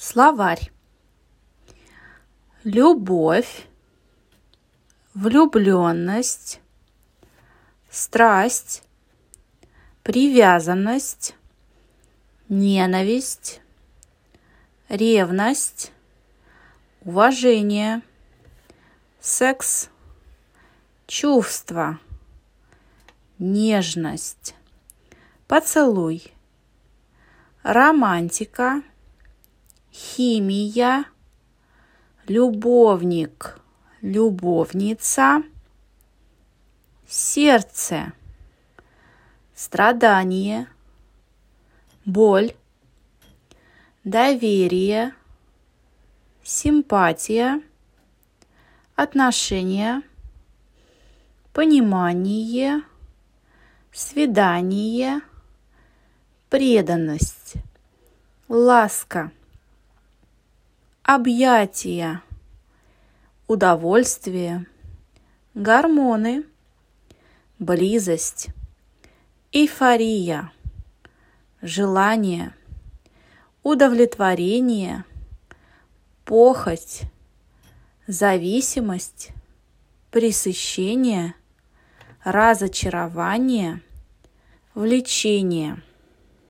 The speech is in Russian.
Словарь. Любовь, влюбленность, страсть, привязанность, ненависть, ревность, уважение, секс, чувство, нежность, поцелуй, романтика – химия, любовник, любовница, сердце, страдание, боль, доверие, симпатия, отношения, понимание, свидание, преданность, ласка – объятия, удовольствие, гормоны, близость, эйфория, желание, удовлетворение, похоть, зависимость, пресыщение, разочарование, влечение –